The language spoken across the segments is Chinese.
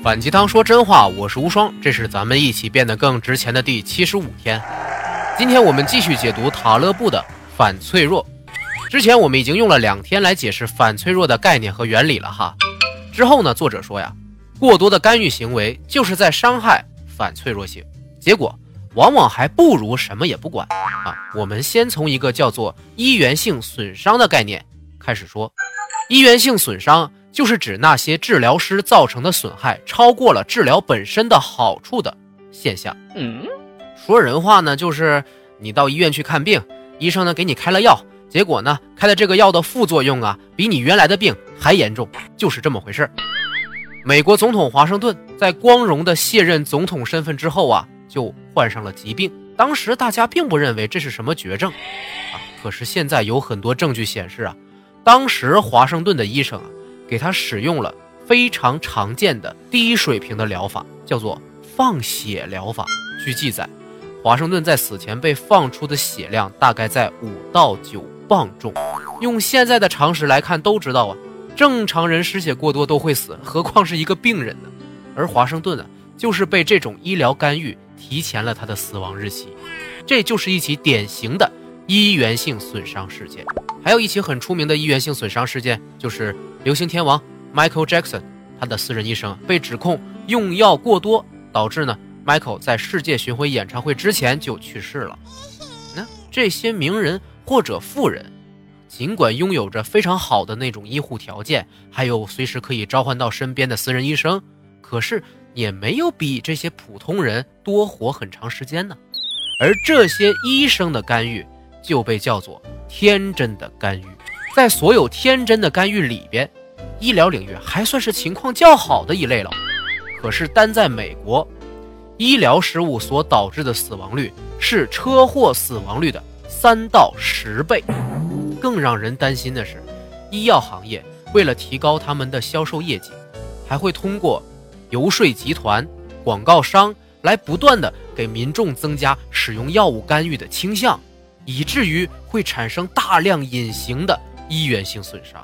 反鸡汤说真话，我是无双，这是咱们一起变得更值钱的第七十五天。今天我们继续解读塔勒布的反脆弱。之前我们已经用了两天来解释反脆弱的概念和原理了哈。之后呢，作者说呀，过多的干预行为就是在伤害反脆弱性，结果往往还不如什么也不管啊。我们先从一个叫做一元性损伤的概念开始说，一元性损伤。就是指那些治疗师造成的损害超过了治疗本身的好处的现象。嗯，说人话呢，就是你到医院去看病，医生呢给你开了药，结果呢开的这个药的副作用啊，比你原来的病还严重，就是这么回事。美国总统华盛顿在光荣的卸任总统身份之后啊，就患上了疾病。当时大家并不认为这是什么绝症啊，可是现在有很多证据显示啊，当时华盛顿的医生啊。给他使用了非常常见的低水平的疗法，叫做放血疗法。据记载，华盛顿在死前被放出的血量大概在五到九磅重。用现在的常识来看，都知道啊，正常人失血过多都会死，何况是一个病人呢？而华盛顿呢，就是被这种医疗干预提前了他的死亡日期。这就是一起典型的医源性损伤事件。还有一起很出名的医源性损伤事件，就是流行天王 Michael Jackson，他的私人医生被指控用药过多，导致呢 Michael 在世界巡回演唱会之前就去世了。那这些名人或者富人，尽管拥有着非常好的那种医护条件，还有随时可以召唤到身边的私人医生，可是也没有比这些普通人多活很长时间呢。而这些医生的干预就被叫做。天真的干预，在所有天真的干预里边，医疗领域还算是情况较好的一类了。可是单在美国，医疗失误所导致的死亡率是车祸死亡率的三到十倍。更让人担心的是，医药行业为了提高他们的销售业绩，还会通过游说集团、广告商来不断的给民众增加使用药物干预的倾向。以至于会产生大量隐形的医源性损伤。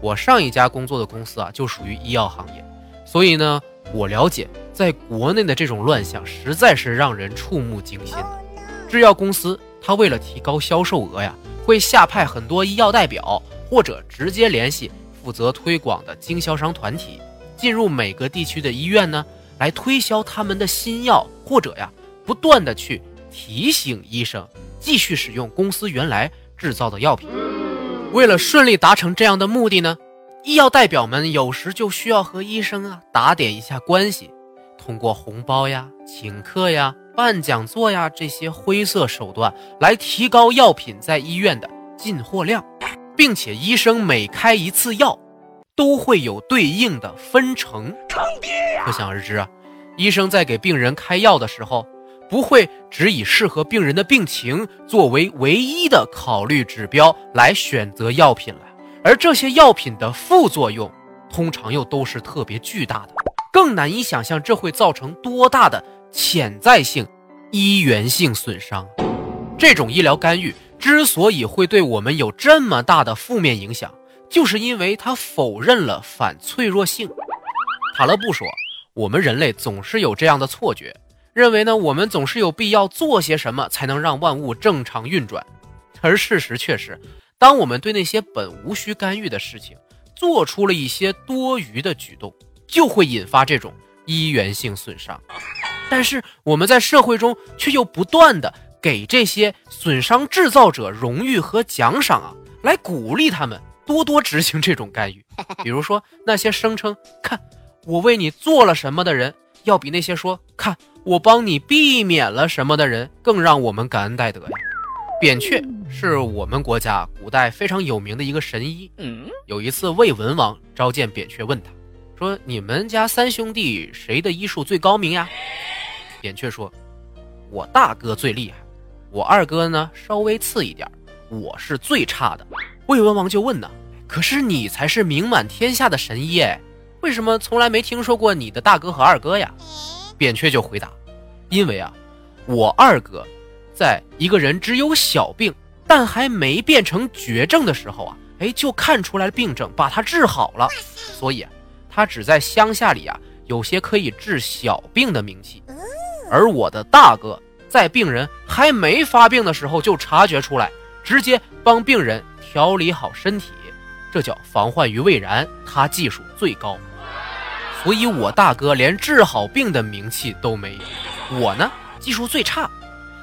我上一家工作的公司啊，就属于医药行业，所以呢，我了解在国内的这种乱象实在是让人触目惊心的。制药公司它为了提高销售额呀，会下派很多医药代表，或者直接联系负责推广的经销商团体，进入每个地区的医院呢，来推销他们的新药，或者呀，不断的去提醒医生。继续使用公司原来制造的药品。为了顺利达成这样的目的呢，医药代表们有时就需要和医生啊打点一下关系，通过红包呀、请客呀、办讲座呀这些灰色手段来提高药品在医院的进货量，并且医生每开一次药都会有对应的分成。可想而知啊，医生在给病人开药的时候。不会只以适合病人的病情作为唯一的考虑指标来选择药品了，而这些药品的副作用通常又都是特别巨大的，更难以想象这会造成多大的潜在性医源性损伤。这种医疗干预之所以会对我们有这么大的负面影响，就是因为它否认了反脆弱性。塔勒布说，我们人类总是有这样的错觉。认为呢，我们总是有必要做些什么才能让万物正常运转，而事实却是，当我们对那些本无需干预的事情做出了一些多余的举动，就会引发这种一元性损伤。但是我们在社会中却又不断的给这些损伤制造者荣誉和奖赏啊，来鼓励他们多多执行这种干预。比如说那些声称“看我为你做了什么”的人，要比那些说“看”。我帮你避免了什么的人，更让我们感恩戴德呀。扁鹊是我们国家古代非常有名的一个神医。有一次，魏文王召见扁鹊，问他说：“你们家三兄弟谁的医术最高明呀？”扁鹊说：“我大哥最厉害，我二哥呢稍微次一点，我是最差的。”魏文王就问呢：“可是你才是名满天下的神医哎，为什么从来没听说过你的大哥和二哥呀？”扁鹊就回答：“因为啊，我二哥，在一个人只有小病，但还没变成绝症的时候啊，哎，就看出来了病症，把他治好了。所以啊，他只在乡下里啊有些可以治小病的名气，而我的大哥在病人还没发病的时候就察觉出来，直接帮病人调理好身体，这叫防患于未然，他技术最高。所以，我大哥连治好病的名气都没有，我呢技术最差，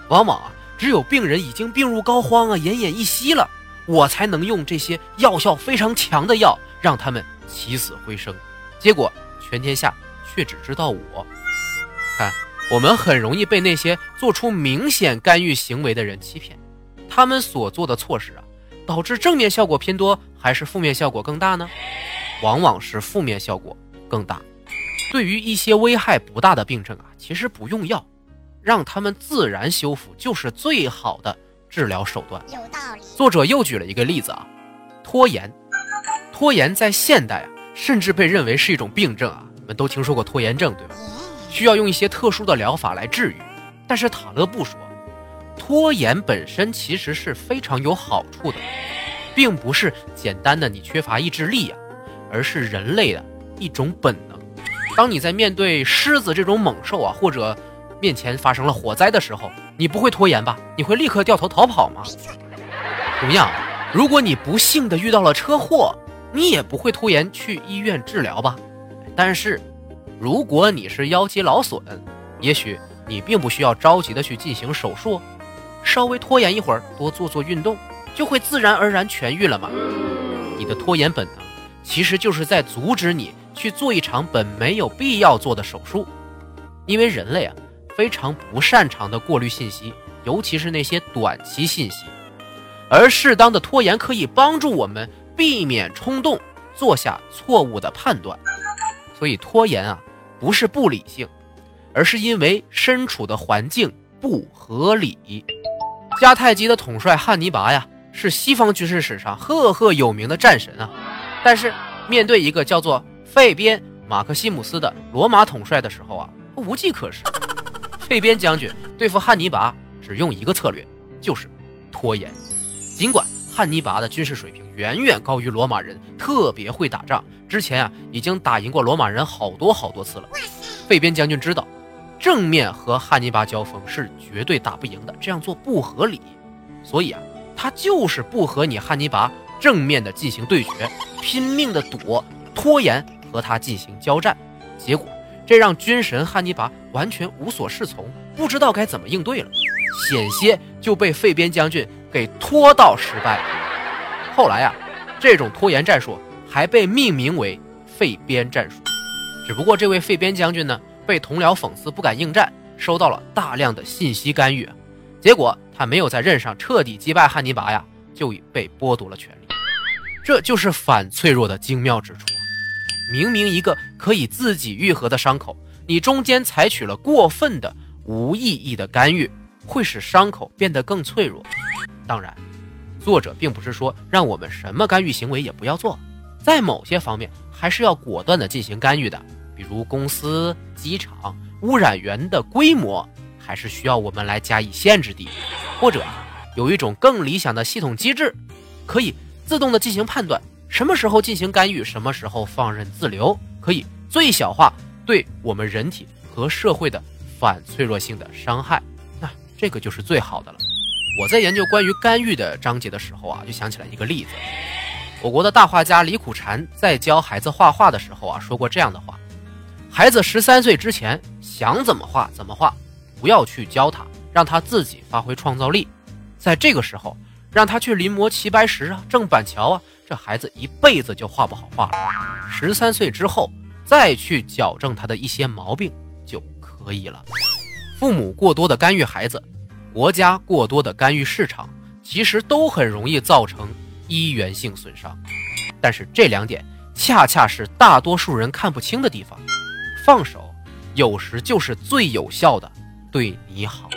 往往啊只有病人已经病入膏肓啊，奄奄一息了，我才能用这些药效非常强的药让他们起死回生。结果全天下却只知道我。看，我们很容易被那些做出明显干预行为的人欺骗，他们所做的措施啊，导致正面效果偏多还是负面效果更大呢？往往是负面效果更大。对于一些危害不大的病症啊，其实不用药，让他们自然修复就是最好的治疗手段。有道理。作者又举了一个例子啊，拖延。拖延在现代啊，甚至被认为是一种病症啊。你们都听说过拖延症对吧？需要用一些特殊的疗法来治愈。但是塔勒布说，拖延本身其实是非常有好处的，并不是简单的你缺乏意志力啊，而是人类的一种本能。当你在面对狮子这种猛兽啊，或者面前发生了火灾的时候，你不会拖延吧？你会立刻掉头逃跑吗？同样，如果你不幸的遇到了车祸，你也不会拖延去医院治疗吧？但是，如果你是腰肌劳损，也许你并不需要着急的去进行手术，稍微拖延一会儿，多做做运动，就会自然而然痊愈了嘛。你的拖延本能，其实就是在阻止你。去做一场本没有必要做的手术，因为人类啊非常不擅长的过滤信息，尤其是那些短期信息，而适当的拖延可以帮助我们避免冲动，做下错误的判断。所以拖延啊不是不理性，而是因为身处的环境不合理。迦太基的统帅汉尼拔呀是西方军事史上赫赫有名的战神啊，但是面对一个叫做费边马克西姆斯的罗马统帅的时候啊，无计可施。费边将军对付汉尼拔只用一个策略，就是拖延。尽管汉尼拔的军事水平远远高于罗马人，特别会打仗，之前啊已经打赢过罗马人好多好多次了。费边将军知道，正面和汉尼拔交锋是绝对打不赢的，这样做不合理。所以啊，他就是不和你汉尼拔正面的进行对决，拼命的躲拖延。和他进行交战，结果这让军神汉尼拔完全无所适从，不知道该怎么应对了，险些就被费边将军给拖到失败了。后来啊，这种拖延战术还被命名为费边战术。只不过这位费边将军呢，被同僚讽刺不敢应战，收到了大量的信息干预，结果他没有在任上彻底击败汉尼拔呀，就已被剥夺了权力。这就是反脆弱的精妙之处。明明一个可以自己愈合的伤口，你中间采取了过分的、无意义的干预，会使伤口变得更脆弱。当然，作者并不是说让我们什么干预行为也不要做，在某些方面还是要果断的进行干预的。比如公司、机场、污染源的规模，还是需要我们来加以限制的。或者，有一种更理想的系统机制，可以自动的进行判断。什么时候进行干预，什么时候放任自流，可以最小化对我们人体和社会的反脆弱性的伤害，那这个就是最好的了。我在研究关于干预的章节的时候啊，就想起来一个例子。我国的大画家李苦禅在教孩子画画的时候啊，说过这样的话：孩子十三岁之前想怎么画怎么画，不要去教他，让他自己发挥创造力。在这个时候，让他去临摹齐白石啊、郑板桥啊。这孩子一辈子就画不好画了。十三岁之后再去矫正他的一些毛病就可以了。父母过多的干预孩子，国家过多的干预市场，其实都很容易造成一元性损伤。但是这两点恰恰是大多数人看不清的地方。放手有时就是最有效的对你好。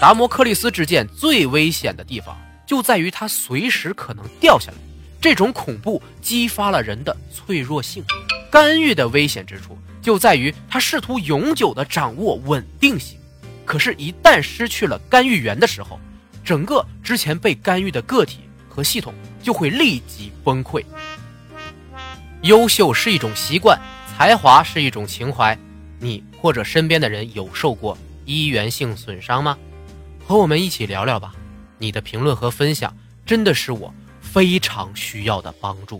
达摩克利斯之剑最危险的地方就在于它随时可能掉下来。这种恐怖激发了人的脆弱性，干预的危险之处就在于它试图永久的掌握稳定性，可是，一旦失去了干预源的时候，整个之前被干预的个体和系统就会立即崩溃。优秀是一种习惯，才华是一种情怀，你或者身边的人有受过一元性损伤吗？和我们一起聊聊吧。你的评论和分享真的是我非常需要的帮助。